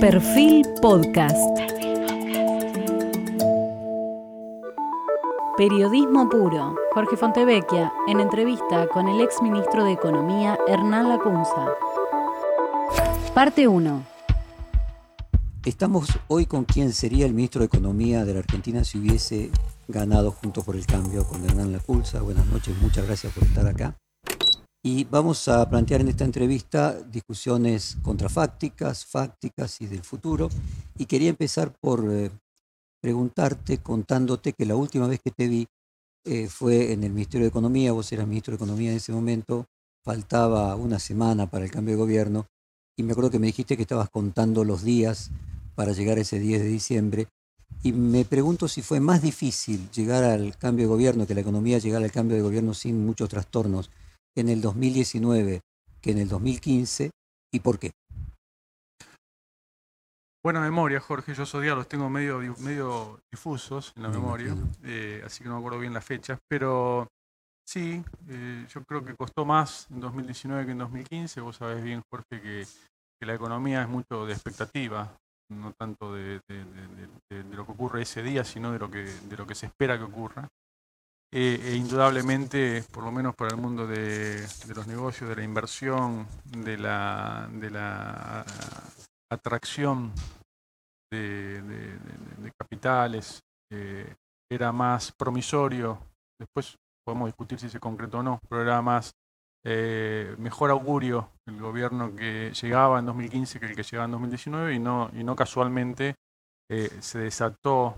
Perfil Podcast. Periodismo puro. Jorge Fontevecchia en entrevista con el ex ministro de Economía Hernán Lacunza. Parte 1. Estamos hoy con quien sería el ministro de Economía de la Argentina si hubiese ganado junto por el cambio con Hernán Lacunza. Buenas noches, muchas gracias por estar acá. Y vamos a plantear en esta entrevista discusiones contrafácticas, fácticas y del futuro. Y quería empezar por eh, preguntarte, contándote que la última vez que te vi eh, fue en el Ministerio de Economía, vos eras ministro de Economía en ese momento, faltaba una semana para el cambio de gobierno, y me acuerdo que me dijiste que estabas contando los días para llegar ese 10 de diciembre, y me pregunto si fue más difícil llegar al cambio de gobierno, que la economía llegara al cambio de gobierno sin muchos trastornos, en el 2019 que en el 2015 y por qué? Buena memoria, Jorge. Yo esos días los tengo medio, medio difusos en la memoria, eh, así que no me acuerdo bien las fechas. Pero sí, eh, yo creo que costó más en 2019 que en 2015. Vos sabés bien, Jorge, que, la economía es mucho de expectativa, no tanto de, lo que ocurre ese día, sino de lo que, de lo que se espera que ocurra. Eh, e indudablemente, por lo menos para el mundo de, los negocios, de la inversión, de la, de la atracción de, capitales, eh, era más promisorio, después podemos discutir si se concretó o no, pero era más eh, mejor augurio el gobierno que llegaba en 2015 que el que llegaba en 2019 y no, y no casualmente se desató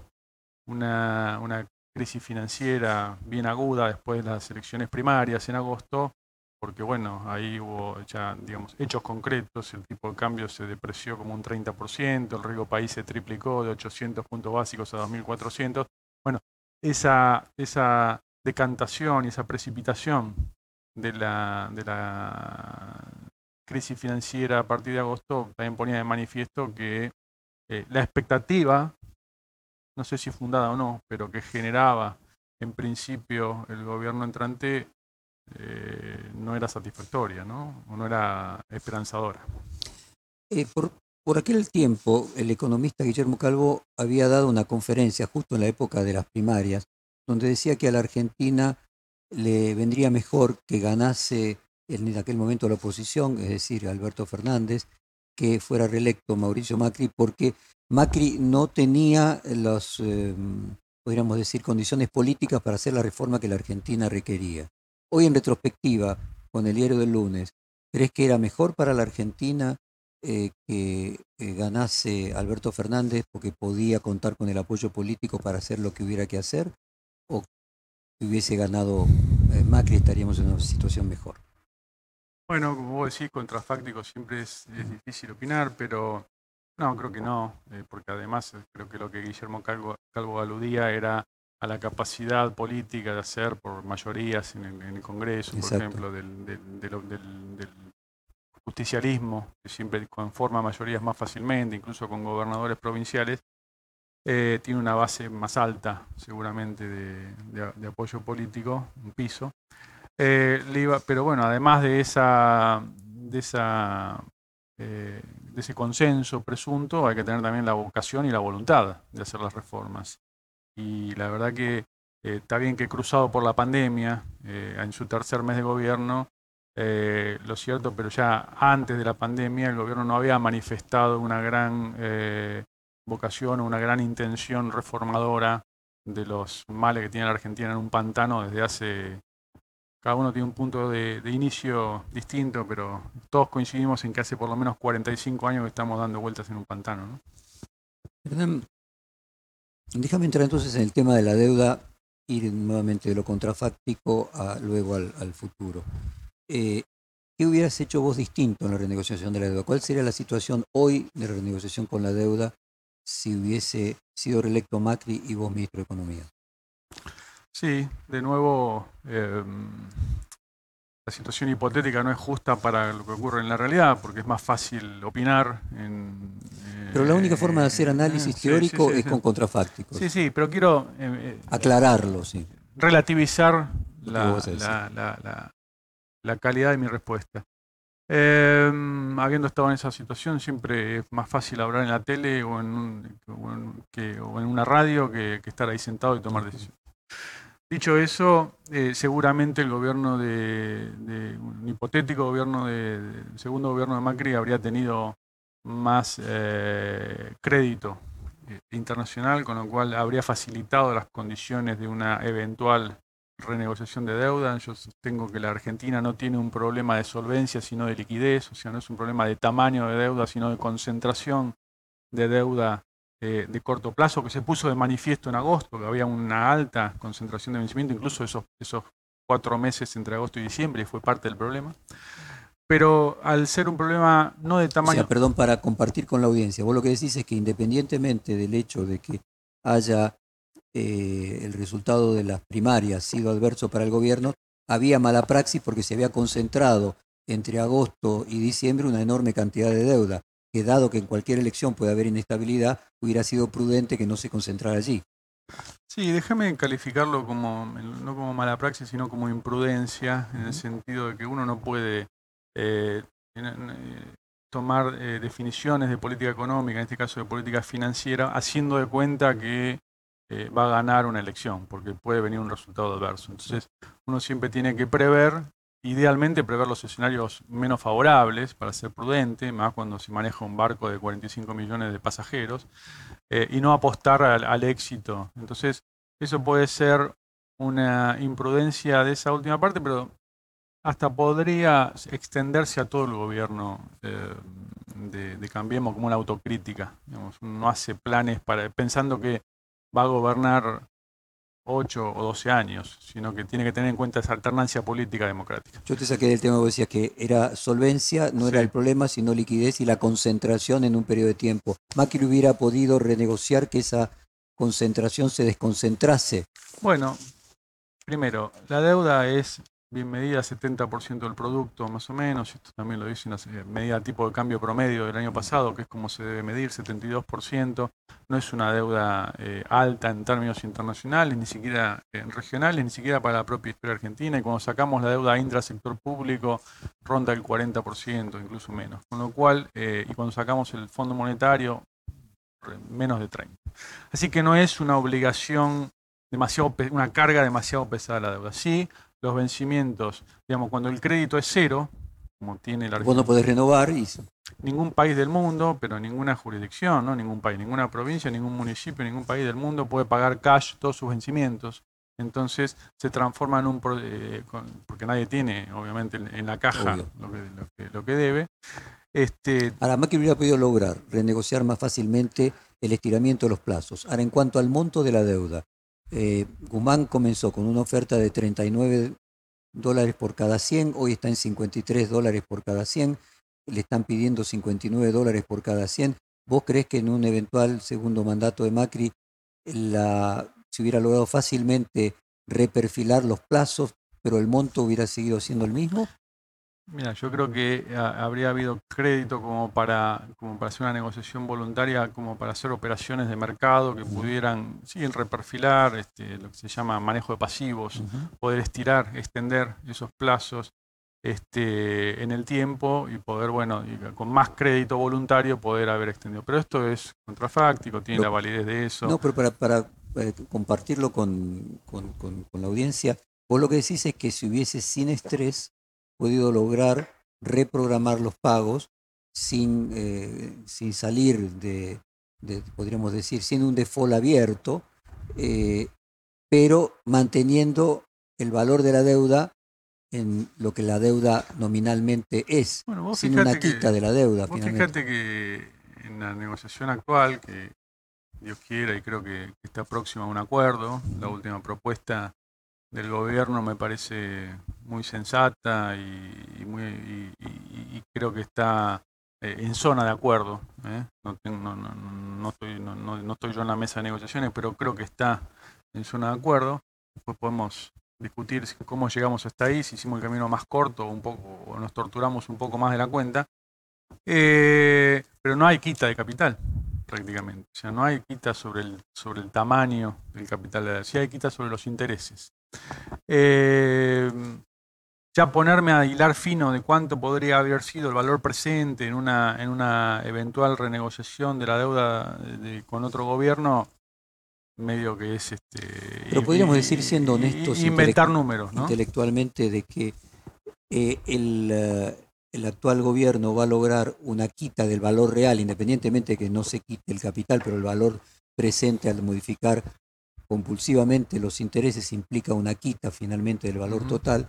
una, una crisis financiera bien aguda después de las elecciones primarias en agosto, porque bueno, ahí hubo ya, digamos, hechos concretos, el tipo de cambio se depreció como un 30%, el riesgo país se triplicó de 800 puntos básicos a 2.400. Bueno, esa, esa decantación y esa precipitación de la, de la crisis financiera a partir de agosto también ponía de manifiesto que eh, la expectativa no sé si fundada o no, pero que generaba en principio el gobierno entrante, eh, no era satisfactoria, ¿no? O no era esperanzadora. Eh, por, por aquel tiempo, el economista Guillermo Calvo había dado una conferencia justo en la época de las primarias, donde decía que a la Argentina le vendría mejor que ganase en aquel momento la oposición, es decir, Alberto Fernández, que fuera reelecto Mauricio Macri, porque Macri no tenía las, eh, podríamos decir, condiciones políticas para hacer la reforma que la Argentina requería. Hoy en retrospectiva, con el diario del lunes, ¿crees que era mejor para la Argentina eh, que eh, ganase Alberto Fernández porque podía contar con el apoyo político para hacer lo que hubiera que hacer? ¿O que hubiese ganado Macri estaríamos en una situación mejor? Bueno, como vos decís, contrafáctico siempre es difícil opinar, pero no, creo que no, eh, porque además eh, creo que lo que Guillermo Calvo, aludía era a la capacidad política de hacer por mayorías en el, Congreso, por ejemplo, del, justicialismo, que siempre conforma mayorías más fácilmente, incluso con gobernadores provinciales, eh, tiene una base más alta seguramente de, apoyo político, un piso. pero bueno, además de esa, de esa de ese consenso presunto, hay que tener también la vocación y la voluntad de hacer las reformas. Y la verdad que eh, está bien que cruzado por la pandemia, eh, en su tercer mes de gobierno, eh, lo cierto, pero ya antes de la pandemia el gobierno no había manifestado una gran vocación o una gran intención reformadora de los males que tiene la Argentina en un pantano desde hace cada uno tiene un punto de, inicio distinto, pero todos coincidimos en que hace por lo menos 45 años que estamos dando vueltas en un pantano. ¿no? déjame entrar entonces en el tema de la deuda, ir nuevamente de lo contrafáctico a, luego al, futuro. Eh, ¿Qué hubieras hecho vos distinto en la renegociación de la deuda? ¿Cuál sería la situación hoy de renegociación con la deuda si hubiese sido reelecto Macri y vos ministro de Economía? Sí, de nuevo, em, la situación hipotética no es justa para lo que ocurre en la realidad, porque es más fácil opinar. En, pero la única forma de hacer eh, análisis teórico es con contrafácticos. Sí, sí, pero quiero... Em, eh, Aclararlo, sí. Relativizar la, la, calidad de mi respuesta. Habiendo estado en esa situación, siempre es más fácil hablar en la tele o en, una radio que, estar ahí sentado y tomar decisiones. Dicho eso, eh, seguramente el gobierno de, un hipotético gobierno de, segundo gobierno de Macri habría tenido más eh, crédito eh, internacional, con lo cual habría facilitado las condiciones de una eventual renegociación de deuda. Yo sostengo que la Argentina no tiene un problema de solvencia, sino de liquidez, o sea, no es un problema de tamaño de deuda, sino de concentración de deuda de corto plazo, que se puso de manifiesto en agosto, que había una alta concentración de vencimiento, incluso esos, esos cuatro meses entre agosto y diciembre, fue parte del problema. Pero al ser un problema no de tamaño... O sea, perdón, para compartir con la audiencia, vos lo que decís es que independientemente del hecho de que haya eh, el resultado de las primarias sido adverso para el gobierno, había mala praxis porque se había concentrado entre agosto y diciembre una enorme cantidad de deuda, que dado que en cualquier elección puede haber inestabilidad, hubiera sido prudente que no se concentrara allí. Sí, déjame calificarlo como, no como mala praxis, sino como imprudencia, en el sentido de que uno no puede eh, eh, tomar definiciones de política económica, en este caso de política financiera, haciendo de cuenta que eh, va a ganar una elección, porque puede venir un resultado adverso. Entonces, uno siempre tiene que prever, idealmente prever los escenarios menos favorables para ser prudente, más cuando se maneja un barco de 45 millones de pasajeros, eh, y no apostar al, éxito. Entonces, eso puede ser una imprudencia de esa última parte, pero hasta podría extenderse a todo el gobierno eh, de, Cambiemos como una autocrítica. Digamos, no hace planes para pensando que va a gobernar 8 o 12 años, sino que tiene que tener en cuenta esa alternancia política democrática. Yo te saqué del tema que decías que era solvencia, no era el problema, sino liquidez y la concentración en un periodo de tiempo. Macri hubiera podido renegociar que esa concentración se desconcentrase. Bueno, primero, la deuda es bien medida, 70% del producto más o menos, esto también lo dice una medida tipo de cambio promedio del año pasado, que es como se debe medir, 72%, no es una deuda eh, alta en términos internacionales, ni siquiera eh, regionales, ni siquiera para la propia historia argentina, y cuando sacamos la deuda intrasector público ronda el 40%, incluso menos, con lo cual, eh, y cuando sacamos el Fondo Monetario, menos de 30. Así que no es una obligación demasiado, una carga demasiado pesada la deuda. Sí, los vencimientos, digamos, cuando el crédito es cero, como tiene la Argentina. Vos no podés renovar y... Ningún país del mundo, pero ninguna jurisdicción, ¿no? ningún país, ninguna provincia, ningún municipio, ningún país del mundo puede pagar cash todos sus vencimientos. Entonces se transforma en un... Eh, porque nadie tiene, obviamente, en la caja lo que, debe. Este, Ahora, Macri hubiera podido lograr renegociar más fácilmente el estiramiento de los plazos. Ahora, en cuanto al monto de la deuda, eh, Guzmán comenzó con una oferta de 39 dólares por cada 100, hoy está en 53 dólares por cada 100, le están pidiendo 59 dólares por cada 100. ¿Vos crees que en un eventual segundo mandato de Macri se hubiera logrado fácilmente reperfilar los plazos, pero el monto hubiera seguido siendo el mismo? Mira, yo creo que eh, habría habido crédito como para, como para hacer una negociación voluntaria, como para hacer operaciones de mercado que pudieran, sí, reperfilar, este, lo que se llama manejo de pasivos, poder estirar, extender esos plazos este, en el tiempo y poder, bueno, con más crédito voluntario poder haber extendido. Pero esto es contrafáctico, tiene la validez de eso. No, pero para, para eh, compartirlo con, con, con la audiencia, vos lo que decís es que si hubiese sin estrés, podido lograr reprogramar los pagos sin, eh, sin salir de, podríamos decir, sin un default abierto, eh, pero manteniendo el valor de la deuda en lo que la deuda nominalmente es, sin una quita de la deuda. Vos fíjate que en la negociación actual, que Dios quiera y creo que está próxima a un acuerdo, la última propuesta del gobierno me parece muy sensata y, muy, creo que está eh, en zona de acuerdo. ¿eh? No, no, estoy, no, estoy yo en la mesa de negociaciones, pero creo que está en zona de acuerdo. Después podemos discutir cómo llegamos hasta ahí, si hicimos el camino más corto un poco, o nos torturamos un poco más de la cuenta. Eh, pero no hay quita de capital prácticamente. O sea, no hay quita sobre el, sobre el tamaño del capital, sí hay quita sobre los intereses. Eh, ya ponerme a hilar fino de cuánto podría haber sido el valor presente en una, en una eventual renegociación de la deuda con otro gobierno, medio que es este. Pero podríamos decir, siendo honestos, inventar números, ¿no? intelectualmente, de que eh, el, eh, el, actual gobierno va a lograr una quita del valor real, independientemente de que no se quite el capital, pero el valor presente al modificar compulsivamente los intereses implica una quita finalmente del valor total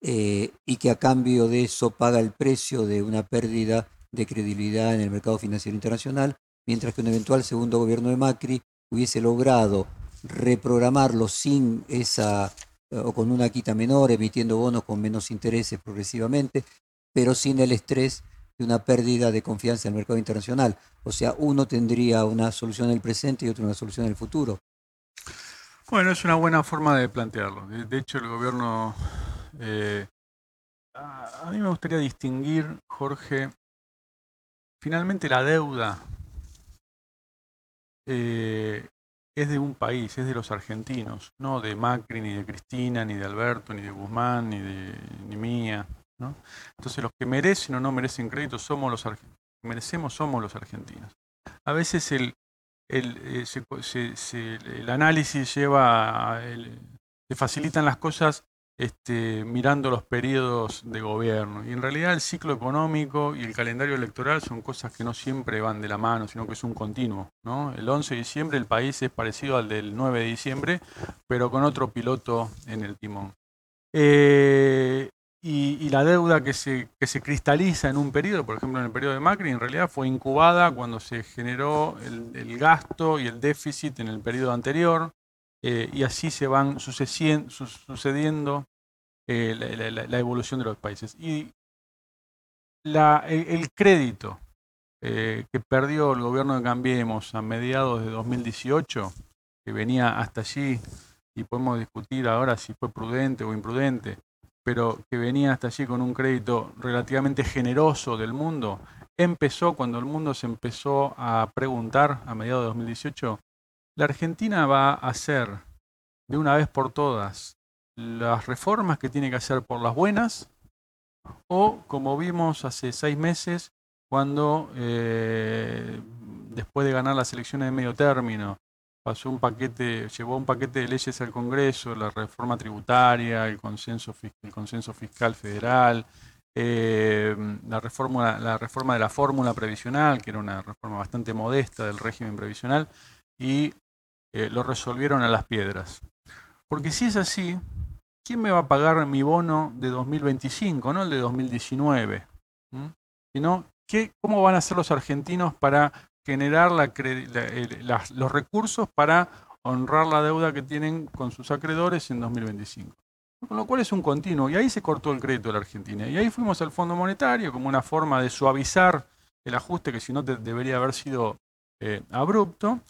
eh, y que a cambio de eso paga el precio de una pérdida de credibilidad en el mercado financiero internacional, mientras que un eventual segundo gobierno de Macri hubiese logrado reprogramarlo sin esa o con una quita menor, emitiendo bonos con menos intereses progresivamente, pero sin el estrés de una pérdida de confianza en el mercado internacional. O sea, uno tendría una solución en el presente y otro una solución en el futuro. Bueno, es una buena forma de plantearlo. De, hecho, el gobierno... Eh, a, mí me gustaría distinguir, Jorge, finalmente la deuda eh, es de un país, es de los argentinos, no de Macri, ni de Cristina, ni de Alberto, ni de Guzmán, ni de ni mía. ¿no? Entonces los que merecen o no merecen crédito somos los argentinos. Merecemos somos los argentinos. A veces el, el, eh, el análisis lleva, se facilitan las cosas este, mirando los periodos de gobierno. Y en realidad el ciclo económico y el calendario electoral son cosas que no siempre van de la mano, sino que es un continuo. ¿no? El 11 de diciembre el país es parecido al del 9 de diciembre, pero con otro piloto en el timón. Eh, y, la deuda que se, que se cristaliza en un periodo, por ejemplo en el periodo de Macri, en realidad fue incubada cuando se generó el, gasto y el déficit en el periodo anterior, eh, y así se van sucediendo eh, la, evolución de los países. Y el, crédito eh, que perdió el gobierno de Cambiemos a mediados de 2018, que venía hasta allí, y podemos discutir ahora si fue prudente o imprudente, pero que venía hasta allí con un crédito relativamente generoso del mundo, empezó cuando el mundo se empezó a preguntar a mediados de 2018, ¿la Argentina va a hacer de una vez por todas las reformas que tiene que hacer por las buenas? O como vimos hace seis meses, cuando eh, después de ganar las elecciones de medio término, pasó un paquete, llevó un paquete de leyes al Congreso, la reforma tributaria, el consenso, el consenso fiscal federal, eh, la, reforma, la reforma de la fórmula previsional, que era una reforma bastante modesta del régimen previsional, y eh, lo resolvieron a las piedras. Porque si es así, ¿quién me va a pagar mi bono de 2025, no el de 2019? ¿Mm? Sino, ¿qué, ¿cómo van a hacer los argentinos para generar los recursos para honrar la deuda que tienen con sus acreedores en 2025. Con lo cual es un continuo. Y ahí se cortó el crédito de la Argentina. Y ahí fuimos al Fondo Monetario como una forma de suavizar el ajuste que si no debería haber sido eh, abrupto.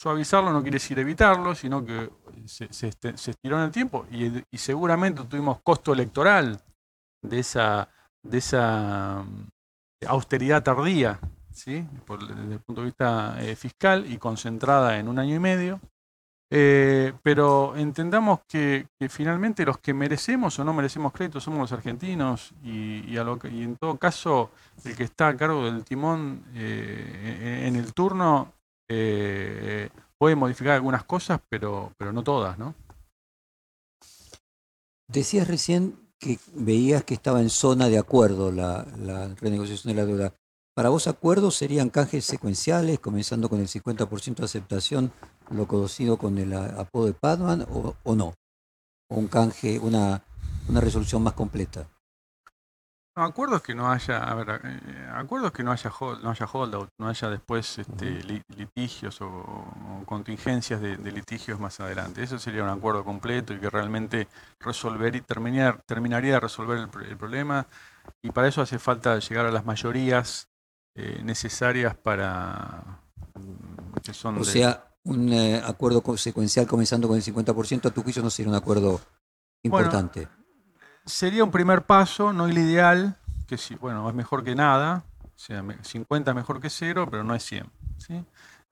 Suavizarlo no quiere decir evitarlo, sino que se, este, estiró en el tiempo y, seguramente tuvimos costo electoral de esa, de esa mm, austeridad tardía ¿sí? desde el punto de vista eh, fiscal y concentrada en un año y medio. Eh, pero entendamos que, finalmente los que merecemos o no merecemos crédito somos los argentinos y, en todo caso el que está a cargo del timón eh, en el turno puede modificar algunas cosas, pero, pero no todas, ¿no? Decías recién que veías que estaba en zona de acuerdo la renegociación de la deuda. Para vos, acuerdos serían canjes secuenciales, comenzando con el 50% de aceptación, lo conocido con el apodo de Padman, o, no? ¿O un canje, una, una resolución más completa? No, acuerdos que no haya, a ver, eh, acuerdos que no haya hold, no haya holdout, no haya después este, litigios o, contingencias de, litigios más adelante. Eso sería un acuerdo completo y que realmente resolver y terminar, terminaría de resolver el problema. Y para eso hace falta llegar a las mayorías eh, necesarias para... Mm, que son o sea, un eh, acuerdo secuencial comenzando con el 50%, a tu juicio no sería un acuerdo importante. sería un primer paso, no el ideal, que sí, bueno, es mejor que nada, o sea, 50 es mejor que cero, pero no es 100. ¿sí?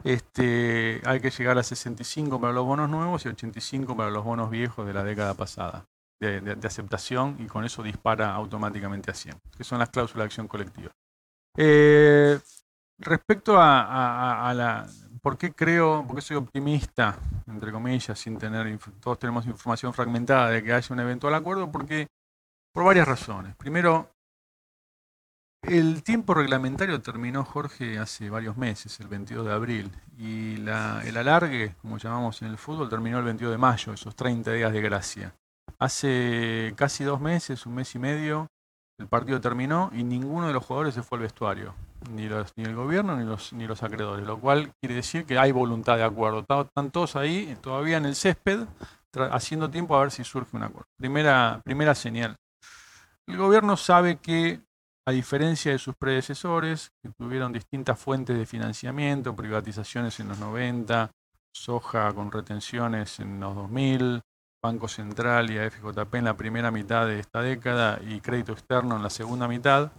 Este, hay que llegar a 65 para los bonos nuevos y 85 para los bonos viejos de la década pasada. de, aceptación y con eso dispara automáticamente a 100, que son las cláusulas de acción colectiva. Eh, respecto a, la... ¿Por qué creo, por qué soy optimista, entre comillas, sin tener... Todos tenemos información fragmentada de que haya un eventual acuerdo? Porque, por varias razones. Primero, el tiempo reglamentario terminó, Jorge, hace varios meses, el 22 de abril, y el alargue, como llamamos en el fútbol, terminó el 22 de mayo, esos 30 días de gracia. Hace casi dos meses, un mes y medio, el partido terminó y ninguno de los jugadores se fue al vestuario, ni, el gobierno ni los, ni los acreedores, lo cual quiere decir que hay voluntad de acuerdo. Están todos ahí, todavía en el césped, haciendo tiempo a ver si surge un acuerdo. Primera, primera señal. El gobierno sabe que a diferencia de sus predecesores, que tuvieron distintas fuentes de financiamiento, privatizaciones en los 90, soja con retenciones en los 2000, Banco Central y AFJP en la primera mitad de esta década y crédito externo en la segunda mitad,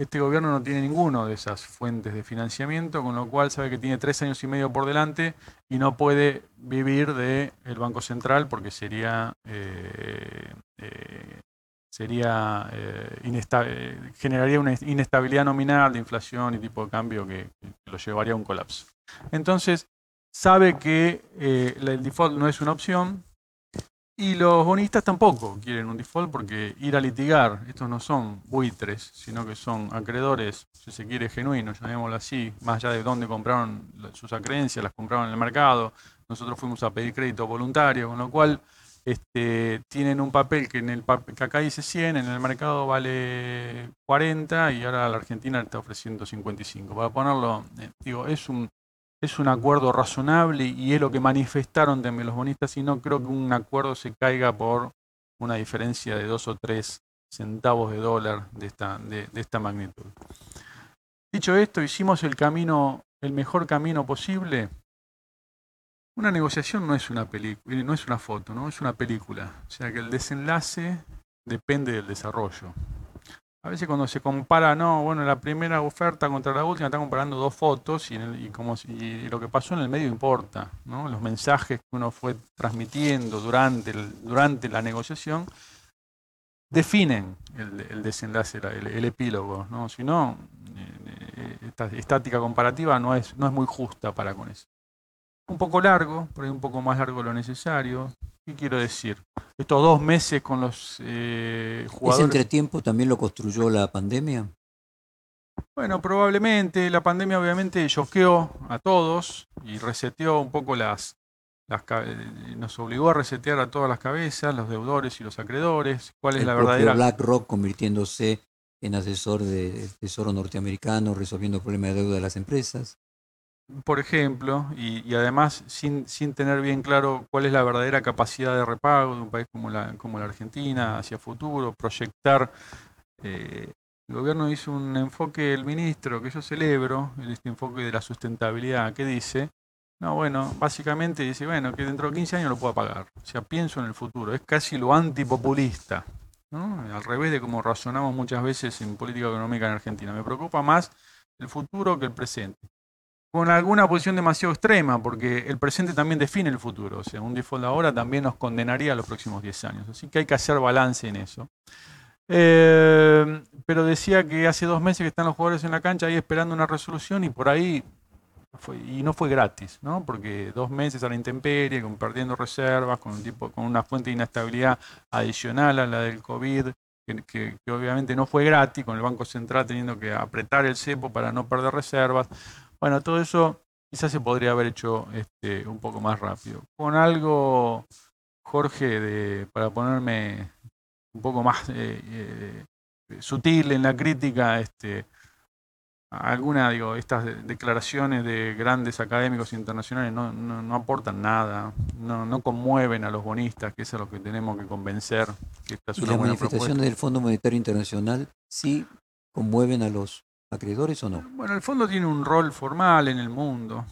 este gobierno no tiene ninguno de esas fuentes de financiamiento, con lo cual sabe que tiene tres años y medio por delante y no puede vivir del Banco Central porque sería eh, eh, sería eh, generaría una inestabilidad nominal de inflación y tipo de cambio que, lo llevaría a un colapso. Entonces, sabe que el default no es una opción y los bonistas tampoco quieren un default porque ir a litigar, estos no son buitres, sino que son acreedores, si se quiere, genuinos, llamémoslo así, más allá de dónde compraron sus acreencias, las compraron en el mercado, nosotros fuimos a pedir crédito voluntario, con lo cual este, tienen un papel que, en el que acá dice 100, en el mercado vale 40 y ahora la Argentina está ofreciendo 55. Para ponerlo, eh, digo, es un, es un acuerdo razonable y es lo que manifestaron también los bonistas y no creo que un acuerdo se caiga por una diferencia de 2 o 3 centavos de dólar de esta, de esta magnitud. Dicho esto, hicimos el camino, el mejor camino posible una negociación no es una película, no es una foto, ¿no? Es una película. O sea que el desenlace depende del desarrollo. A veces cuando se compara, no, bueno, la primera oferta contra la última, está comparando dos fotos y, como lo que pasó en el medio importa, ¿no? Los mensajes que uno fue transmitiendo durante, durante la negociación definen el, desenlace, el, epílogo, ¿no? Si no, eh, esta estática comparativa no es, no es muy justa para con eso un poco largo, por ahí un poco más largo de lo necesario. ¿Qué quiero decir? Estos dos meses con los eh, jugadores... ¿Ese entretiempo también lo construyó la pandemia? Bueno, probablemente. La pandemia obviamente choqueó a todos y reseteó un poco las, las... Eh, nos obligó a resetear a todas las cabezas, los deudores y los acreedores. ¿Cuál es la verdadera... BlackRock convirtiéndose en asesor del Tesoro norteamericano, resolviendo problemas de deuda de las empresas por ejemplo, y, además sin, sin, tener bien claro cuál es la verdadera capacidad de repago de un país como la, como la Argentina hacia futuro, proyectar. Eh, el gobierno hizo un enfoque, el ministro, que yo celebro, este enfoque de la sustentabilidad, que dice, no, bueno, básicamente dice, bueno, que dentro de 15 años lo pueda pagar. O sea, pienso en el futuro. Es casi lo antipopulista, ¿no? al revés de como razonamos muchas veces en política económica en Argentina. Me preocupa más el futuro que el presente con alguna posición demasiado extrema, porque el presente también define el futuro. O sea, un default ahora también nos condenaría a los próximos 10 años. Así que hay que hacer balance en eso. Eh, pero decía que hace dos meses que están los jugadores en la cancha ahí esperando una resolución y por ahí, y no fue gratis, ¿no? porque dos meses a la intemperie, compartiendo reservas, con, un tipo, con una fuente de inestabilidad adicional a la del COVID, que obviamente no fue gratis, con el Banco Central teniendo que apretar el cepo para no perder reservas. Bueno, todo eso quizás se podría haber hecho este, un poco más rápido. Con algo, Jorge, de, para ponerme un poco más eh, eh, sutil en la crítica, este, alguna, digo, estas declaraciones de grandes académicos internacionales no, no, aportan nada, no, no, conmueven a los bonistas, que es a lo que tenemos que convencer. Que esta es ¿Y las manifestaciones del Fondo Monetario Internacional sí conmueven a los acreedores o no? Bueno, el fondo tiene un rol formal en el mundo.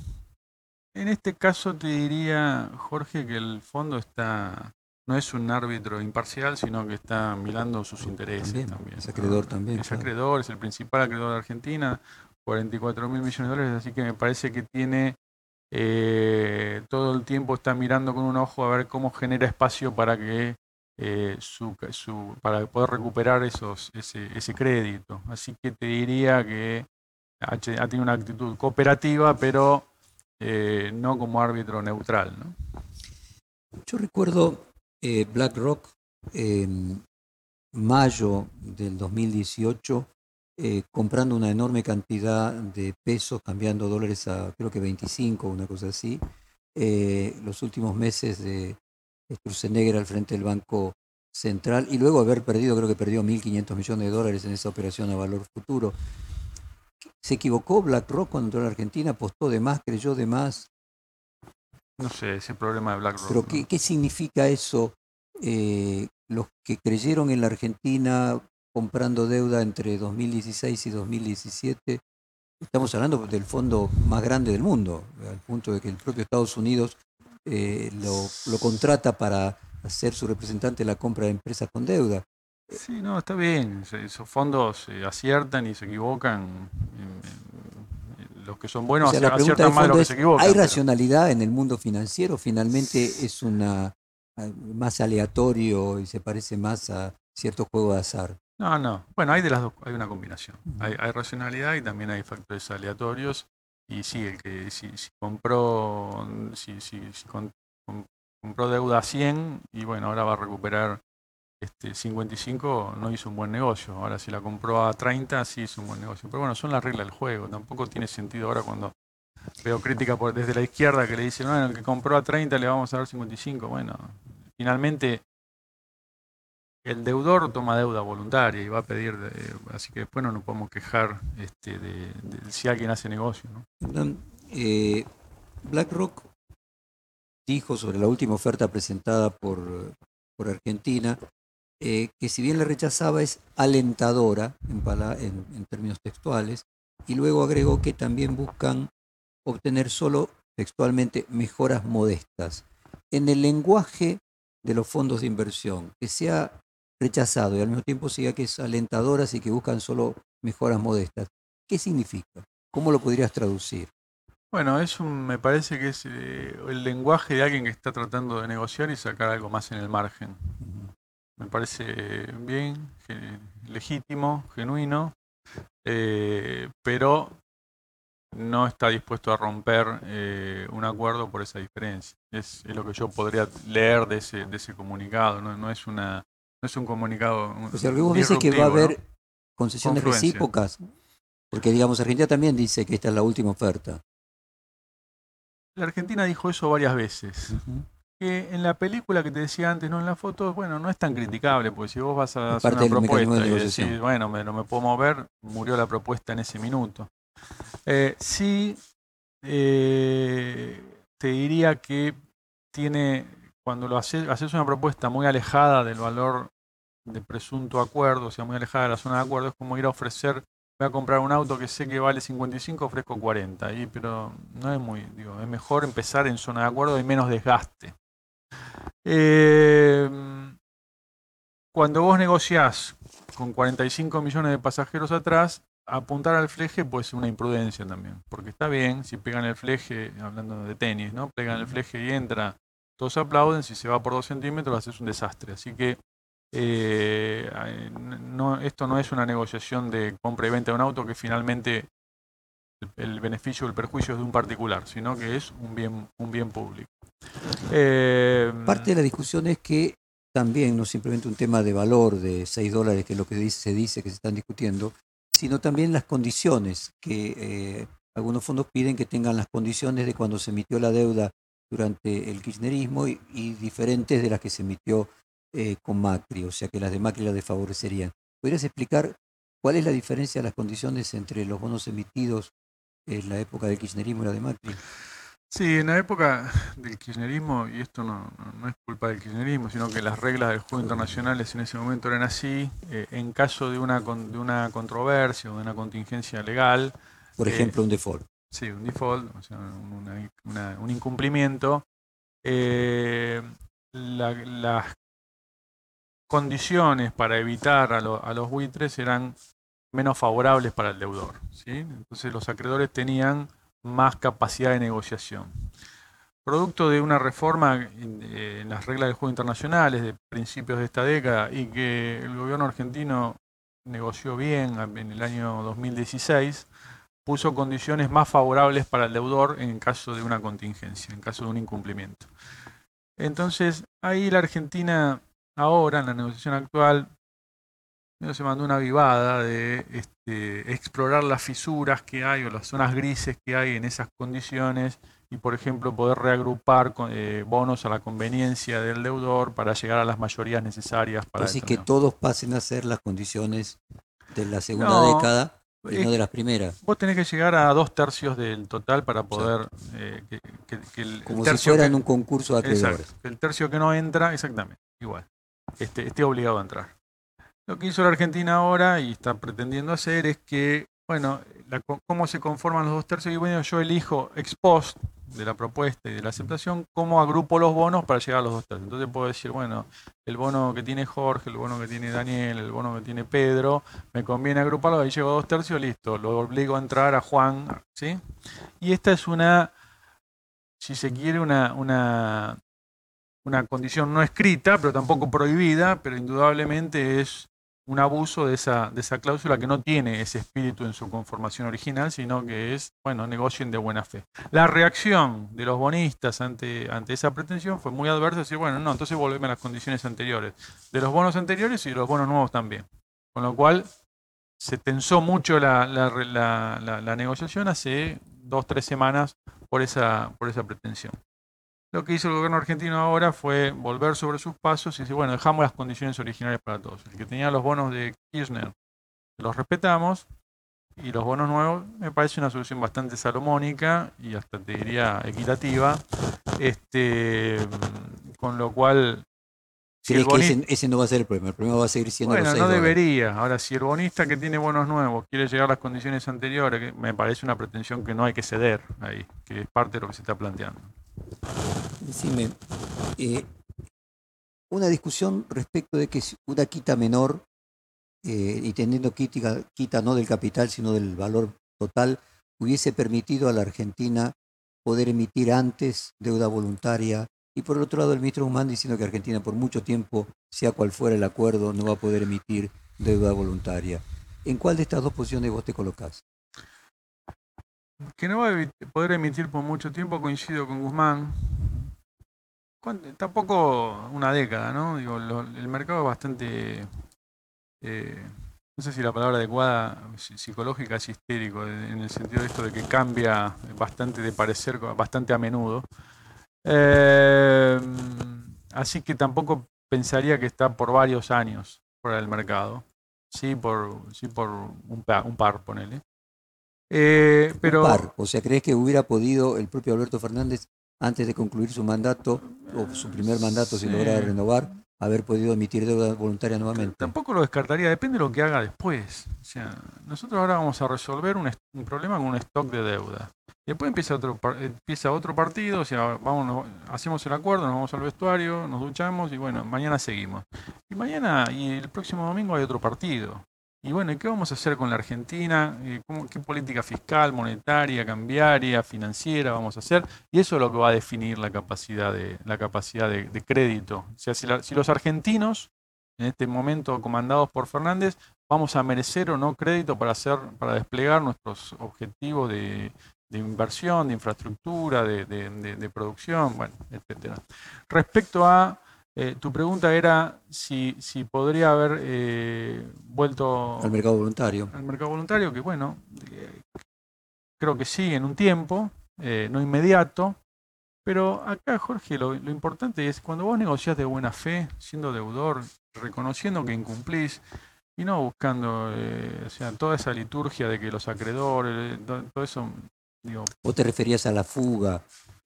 En este caso te diría, Jorge, que el fondo está no es un árbitro imparcial, sino que está mirando sus intereses también. es acreedor también. Es acreedor, es el principal acreedor de Argentina, 44 mil millones de dólares, así que me parece que tiene eh, todo el tiempo está mirando con un ojo a ver cómo genera espacio para que eh, para poder recuperar esos, ese, crédito. Así que te diría que ha, tenido una actitud cooperativa, pero eh, no como árbitro neutral. Yo recuerdo eh, BlackRock en mayo del 2018 comprando una enorme cantidad de pesos, cambiando dólares a creo que 25, una cosa así. los últimos meses de Sturzenegger al frente del Banco Central y luego haber perdido, creo que perdió 1.500 millones de dólares en esa operación a valor futuro. ¿Se equivocó BlackRock cuando la Argentina? ¿Apostó de más? ¿Creyó de más? No sé, ese problema de BlackRock. ¿Pero qué, significa eso? Eh, los que creyeron en la Argentina comprando deuda entre 2016 y 2017, estamos hablando del fondo más grande del mundo, al punto de que el propio Estados Unidos eh, lo, contrata para hacer su representante en la compra de empresas con deuda. Sí, no, está bien. Esos fondos aciertan y se equivocan. Los que son buenos aciertan más de lo que se equivocan. ¿Hay racionalidad en el mundo financiero? Finalmente es una más aleatorio y se parece más a cierto juego de azar. No, no. Bueno, hay de las dos, hay una combinación. Hay, racionalidad y también hay factores aleatorios. Y sí, el que si, compró, si, si, compró deuda a 100 y bueno, ahora va a recuperar este 55, no hizo un buen negocio. Ahora si la compró a 30, sí hizo un buen negocio. Pero bueno, son las reglas del juego. Tampoco tiene sentido ahora cuando veo crítica por, desde la izquierda que le dicen, bueno, el que compró a 30 le vamos a dar 55. Bueno, finalmente el deudor toma deuda voluntaria y va a pedir, así que después no nos podemos quejar este, de, si alguien hace negocio. ¿no? Eh, BlackRock dijo sobre la última oferta presentada por, por Argentina eh, que si bien la rechazaba es alentadora en, en términos textuales y luego agregó que también buscan obtener solo textualmente mejoras modestas. En el lenguaje de los fondos de inversión, que sea rechazado y al mismo tiempo siga que es alentadoras y que buscan solo mejoras modestas. ¿Qué significa? ¿Cómo lo podrías traducir? Bueno, es me parece que es eh, el lenguaje de alguien que está tratando de negociar y sacar algo más en el margen. Me parece bien, legítimo, genuino, eh, pero no está dispuesto a romper eh, un acuerdo por esa diferencia. Es, lo que yo podría leer de ese, de ese comunicado, no, no es una no es un comunicado. O sea, vos dices que va a haber concesiones recíprocas. Porque, digamos, Argentina también dice que esta es la última oferta. La Argentina dijo eso varias veces. Que en la película que te decía antes, no en la foto, bueno, no es tan criticable, porque si vos vas a hacer una propuesta y decís, bueno, me, no me puedo mover, murió la propuesta en ese minuto. Eh, sí, eh, te diría que tiene cuando lo haces, haces una propuesta muy alejada del valor de presunto acuerdo, o sea, muy alejada de la zona de acuerdo, es como ir a ofrecer, voy a comprar un auto que sé que vale 55, ofrezco 40, y, pero no es muy, digo, es mejor empezar en zona de acuerdo y menos desgaste. Eh, cuando vos negociás con 45 millones de pasajeros atrás, apuntar al fleje puede ser una imprudencia también, porque está bien, si pegan el fleje, hablando de tenis, ¿no? Pegan el fleje y entra todos aplauden, si se va por dos centímetros haces un desastre. Así que eh, esto no es una negociación de compra y venta de un auto que finalmente el, beneficio o el perjuicio es de un particular, sino que es un bien, un bien público. Eh, Parte de la discusión es que también no simplemente un tema de valor de 6 dólares, que es lo que se dice que se están discutiendo, sino también las condiciones que eh, algunos fondos piden que tengan las condiciones de cuando se emitió la deuda durante el kirchnerismo y, diferentes de las que se emitió eh, con Macri, o sea que las de Macri las desfavorecerían. ¿Podrías explicar cuál es la diferencia de las condiciones entre los bonos emitidos en la época del kirchnerismo y la de Macri? Sí, en la época del kirchnerismo, y esto no, es culpa del kirchnerismo, sino que las reglas del juego internacionales en ese momento eran así, eh, en caso de una, de una controversia o de una contingencia legal. Por eh, ejemplo, un default. Sí, un default, o sea, un incumplimiento. Eh, las condiciones para evitar a, los buitres eran menos favorables para el deudor. Entonces los acreedores tenían más capacidad de negociación. producto de una reforma en, las reglas del juego internacionales de principios de esta década y que el gobierno argentino negoció bien en el año 2016, puso condiciones más favorables para el deudor en caso de una contingencia, en caso de un incumplimiento. Entonces, ahí la Argentina, ahora en la negociación actual, se mandó una vivada de este, explorar las fisuras que hay o las zonas grises que hay en esas condiciones y, por ejemplo, poder reagrupar eh, bonos a la conveniencia del deudor para llegar a las mayorías necesarias para... Así que todos pasen a ser las condiciones de la segunda década y no de las primeras. Vos tenés que llegar a dos tercios del total para poder... Eh, que, el, Como si fuera en un concurso de acreedores. el tercio que no entra, exactamente, igual, este, esté obligado a entrar. Lo que hizo la Argentina ahora y está pretendiendo hacer es que, bueno, cómo se conforman los dos tercios y bueno, yo elijo ex post de la propuesta y de la aceptación, cómo agrupo los bonos para llegar a los dos tercios. Entonces puedo decir, bueno, el bono que tiene Jorge, el bono que tiene Daniel, el bono que tiene Pedro, me conviene agruparlo, ahí llego a dos tercios, listo, lo obligo a entrar a Juan, ¿sí? Y esta es una, si se quiere, una, una, una condición no escrita, pero tampoco prohibida, pero indudablemente es un abuso de esa, de esa cláusula que no tiene ese espíritu en su conformación original, sino que es, bueno, negocien de buena fe. La reacción de los bonistas ante, ante esa pretensión fue muy adversa, decir, bueno, no, entonces volvemos a las condiciones anteriores, de los bonos anteriores y de los bonos nuevos también. Con lo cual se tensó mucho la, la, negociación hace dos, tres semanas por esa, por esa pretensión. Lo que hizo el gobierno argentino ahora fue volver sobre sus pasos y decir, bueno, dejamos las condiciones originales para todos. El que tenía los bonos de Kirchner, los respetamos, y los bonos nuevos me parece una solución bastante salomónica y hasta te diría equitativa. Este, con lo cual. Si que ese, no va a ser el problema? El problema va a seguir siendo. Bueno, no debería. Ahora, si el bonista que tiene bonos nuevos quiere llegar a las condiciones anteriores, me parece una pretensión que no hay que ceder ahí, que es parte de lo que se está planteando. Decime, eh, una discusión respecto de que una quita menor, eh, y teniendo quita, quita no del capital, sino del valor total, hubiese permitido a la Argentina poder emitir antes deuda voluntaria. Y por el otro lado, el ministro Guzmán diciendo que Argentina por mucho tiempo, sea cual fuera el acuerdo, no va a poder emitir deuda voluntaria. ¿En cuál de estas dos posiciones vos te colocás? Que no va a poder emitir por mucho tiempo, coincido con Guzmán. Tampoco una década, ¿no? Digo, el mercado es bastante, eh, no sé si la palabra adecuada, psicológica es histérico, en el sentido de esto de que cambia bastante de parecer, bastante a menudo. Eh, así que tampoco pensaría que está por varios años fuera del mercado. Sí, por, sí, por un, par, un par ponele. Eh, pero, o sea, ¿crees que hubiera podido el propio Alberto Fernández, antes de concluir su mandato, o su primer mandato, si lograra renovar, haber podido emitir deuda voluntaria nuevamente? Tampoco lo descartaría, depende de lo que haga después. O sea, nosotros ahora vamos a resolver un, problema con un stock de deuda. Después empieza otro, empieza otro partido, o sea, vamos, hacemos el acuerdo, nos vamos al vestuario, nos duchamos y bueno, mañana seguimos. Y mañana y el próximo domingo hay otro partido. Y bueno, ¿qué vamos a hacer con la Argentina? Eh, ¿Qué política fiscal, monetaria, cambiaria, financiera vamos a hacer? Y eso es lo que va a definir la capacidad de, la capacidad de, crédito. O sea, si, los argentinos, en este momento comandados por Fernández, vamos a merecer o no crédito para, hacer, para desplegar nuestros objetivos de, inversión, de infraestructura, de, de producción, bueno, etcétera. Respecto a eh, tu pregunta era si, si podría haber eh, vuelto al mercado voluntario. Al mercado voluntario, que bueno, eh, creo que sí, en un tiempo, no inmediato. Pero acá, Jorge, lo, importante es cuando vos negociás de buena fe, siendo deudor, reconociendo que incumplís y no buscando o sea, toda esa liturgia de que los acreedores, todo eso. Digo, ¿Vos te referías a la fuga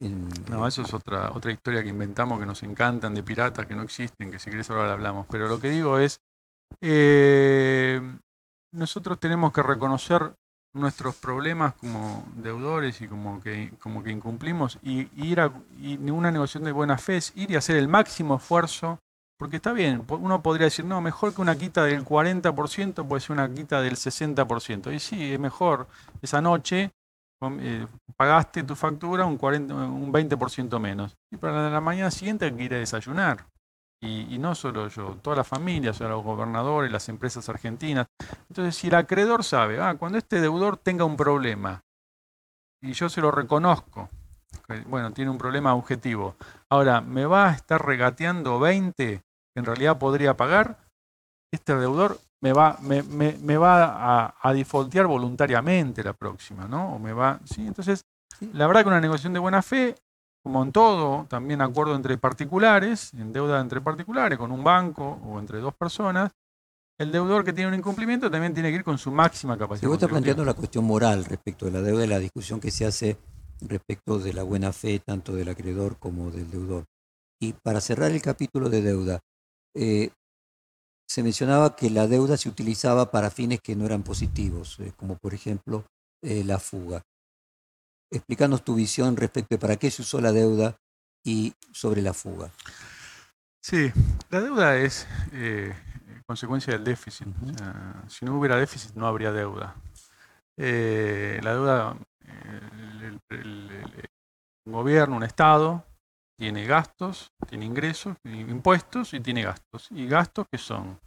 no, eso es otra, otra historia que inventamos que nos encantan, de piratas que no existen, que si querés ahora la hablamos. Pero lo que digo es, eh, nosotros tenemos que reconocer nuestros problemas como deudores y como que, como que incumplimos y, ir a y una negociación de buena fe es ir y hacer el máximo esfuerzo, porque está bien, uno podría decir, no, mejor que una quita del 40% puede ser una quita del 60%. Y sí, es mejor esa noche eh, pagaste tu factura un, 40, un 20% menos. Y para la mañana siguiente hay que ir a desayunar. Y, no solo yo, toda la familia, o sea, los gobernadores, las empresas argentinas. Entonces, si el acreedor sabe, ah, cuando este deudor tenga un problema, y yo se lo reconozco, bueno, tiene un problema objetivo, ahora, ¿me va a estar regateando 20 que en realidad podría pagar? Este deudor me va, me, me, va a, a, defaultear voluntariamente la próxima, ¿no? O me va, ¿sí? Entonces, la verdad que una negociación de buena fe, como en todo, también acuerdo entre particulares, en deuda entre particulares, con un banco o entre dos personas, el deudor que tiene un incumplimiento también tiene que ir con su máxima capacidad. Usted está planteando la cuestión moral respecto de la deuda y la discusión que se hace respecto de la buena fe tanto del acreedor como del deudor. Y para cerrar el capítulo de deuda, eh, se mencionaba que la deuda se utilizaba para fines que no eran positivos, eh, como por ejemplo eh, la fuga. Explícanos tu visión respecto de para qué se usó la deuda y sobre la fuga. Sí, la deuda es eh, consecuencia del déficit. si no hubiera déficit no habría deuda. la deuda, el gobierno, un Estado, tiene gastos, tiene ingresos, impuestos y tiene gastos. Y gastos que son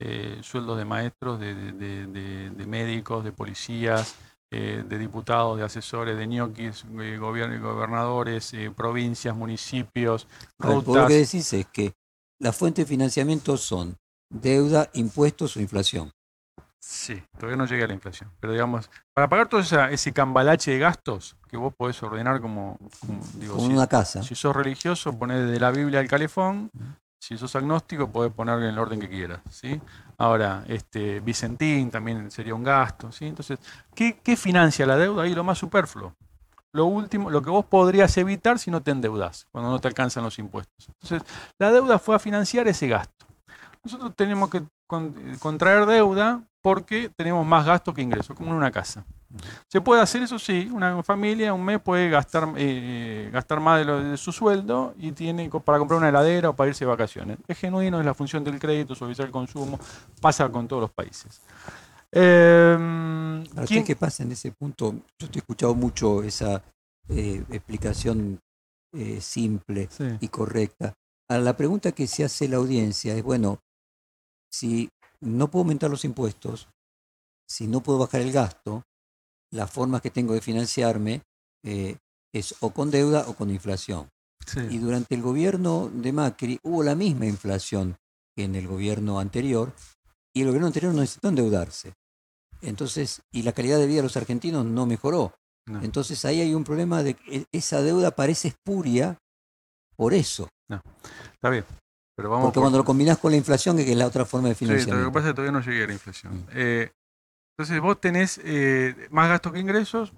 eh, sueldos de maestros, de, médicos, de policías, eh, de diputados, de asesores, de ñoquis, eh, gobernadores, provincias, municipios, rutas. Lo que decís es que las fuentes de financiamiento son deuda, impuestos o inflación. Sí, todavía no llegué a la inflación. Pero digamos, para pagar todo ese cambalache de gastos que vos podés ordenar como, como, una casa. Si sos religioso, ponés de la Biblia al calefón. Si sos agnóstico, podés ponerlo en el orden que quieras. ¿sí? Ahora, este, Vicentín también sería un gasto. ¿sí? Entonces, ¿qué, ¿qué financia la deuda? Ahí lo más superfluo. Lo último, lo que vos podrías evitar si no te endeudas, cuando no te alcanzan los impuestos. Entonces, la deuda fue a financiar ese gasto. Nosotros tenemos que contraer deuda porque tenemos más gastos que ingresos, como en una casa. ¿Se puede hacer eso? Sí. Una familia un mes puede gastar, eh, gastar más de, lo, de, su sueldo y tiene para comprar una heladera o para irse de vacaciones. Es genuino, es la función del crédito, suavizar el consumo, pasa con todos los países. Eh, ¿Qué pasa en ese punto? Yo te he escuchado mucho esa eh, explicación eh, simple y correcta. A la pregunta que se hace la audiencia es, bueno, si no puedo aumentar los impuestos, si no puedo bajar el gasto, las formas que tengo de financiarme eh, es o con deuda o con inflación. Y durante el gobierno de Macri hubo la misma inflación que en el gobierno anterior, y el gobierno anterior no necesitó endeudarse. Entonces, y la calidad de vida de los argentinos no mejoró. Entonces ahí hay un problema de que esa deuda parece espuria por eso. Está bien. Porque cuando lo combinas con la inflación, que es la otra forma de financiamiento. Sí, lo que pasa es que todavía no llegué a la inflación. Mm. Eh, entonces vos tenés eh, más gastos que ingresos,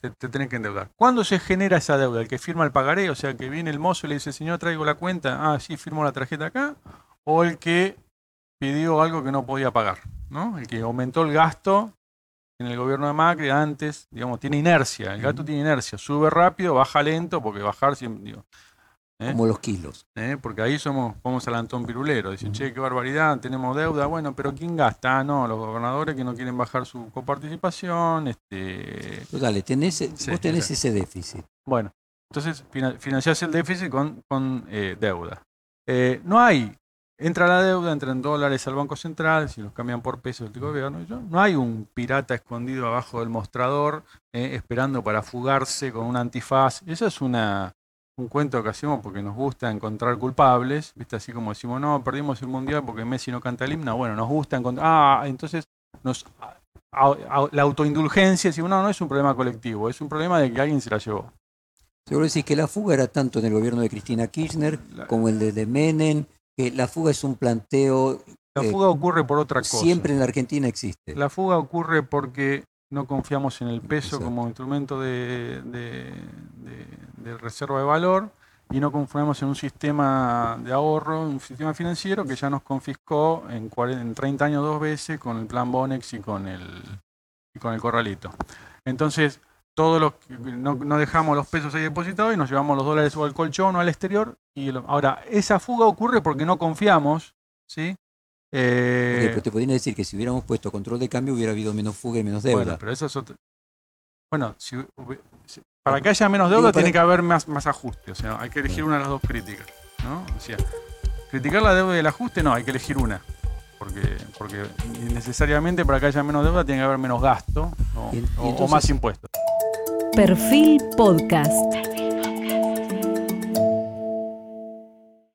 te, tenés que endeudar. ¿Cuándo se genera esa deuda? ¿El que firma el pagaré? O sea, que viene el mozo y le dice, señor, traigo la cuenta, ah, sí, firmo la tarjeta acá. O el que pidió algo que no podía pagar, ¿no? El que aumentó el gasto en el gobierno de Macri antes, digamos, tiene inercia, el gasto tiene inercia, sube rápido, baja lento, porque bajar siempre, digo, ¿Eh? Como los kilos. ¿Eh? Porque ahí somos, vamos al Antón Pirulero. Dicen, che, qué barbaridad, tenemos deuda. Bueno, pero ¿quién gasta? Ah, no, los gobernadores que no quieren bajar su coparticipación. Este... Dale, tenés, vos tenés ese déficit. Bueno, entonces financiás el déficit con, con eh, deuda. no hay, entra la deuda, entra en dólares al Banco Central, si los cambian por pesos del gobierno. No hay un pirata escondido abajo del mostrador esperando para fugarse con un antifaz. Esa es una un cuento que hacemos porque nos gusta encontrar culpables, ¿viste? Así como decimos, no, perdimos el mundial porque Messi no canta el himno. Bueno, nos gusta encontrar. Ah, entonces nos, la autoindulgencia, si no, no es un problema colectivo, es un problema de que alguien se la llevó. Seguro decir que la fuga era tanto en el gobierno de Cristina Kirchner como el de, Menem, que la fuga es un planteo. La fuga eh, ocurre por otra cosa. Siempre en la Argentina existe. La fuga ocurre porque no confiamos en el peso como instrumento de, reserva de valor y no confiamos en un sistema de ahorro, un sistema financiero que ya nos confiscó en, 30 años dos veces con el plan Bonex y con el, y con el corralito. Entonces, todos los, no, no, dejamos los pesos ahí depositados y nos llevamos los dólares o al colchón o al exterior. Y ahora, esa fuga ocurre porque no confiamos ¿sí? Eh, pero te podrían decir que si hubiéramos puesto control de cambio hubiera habido menos fuga y menos deuda. pero eso es Bueno, para que haya menos deuda tiene que haber más, más ajuste. O sea, hay que elegir una de las dos críticas. ¿no? O sea, criticar la deuda y el ajuste, no, hay que elegir una. Porque, porque necesariamente para que haya menos deuda tiene que haber menos gasto o más impuestos. Perfil Podcast.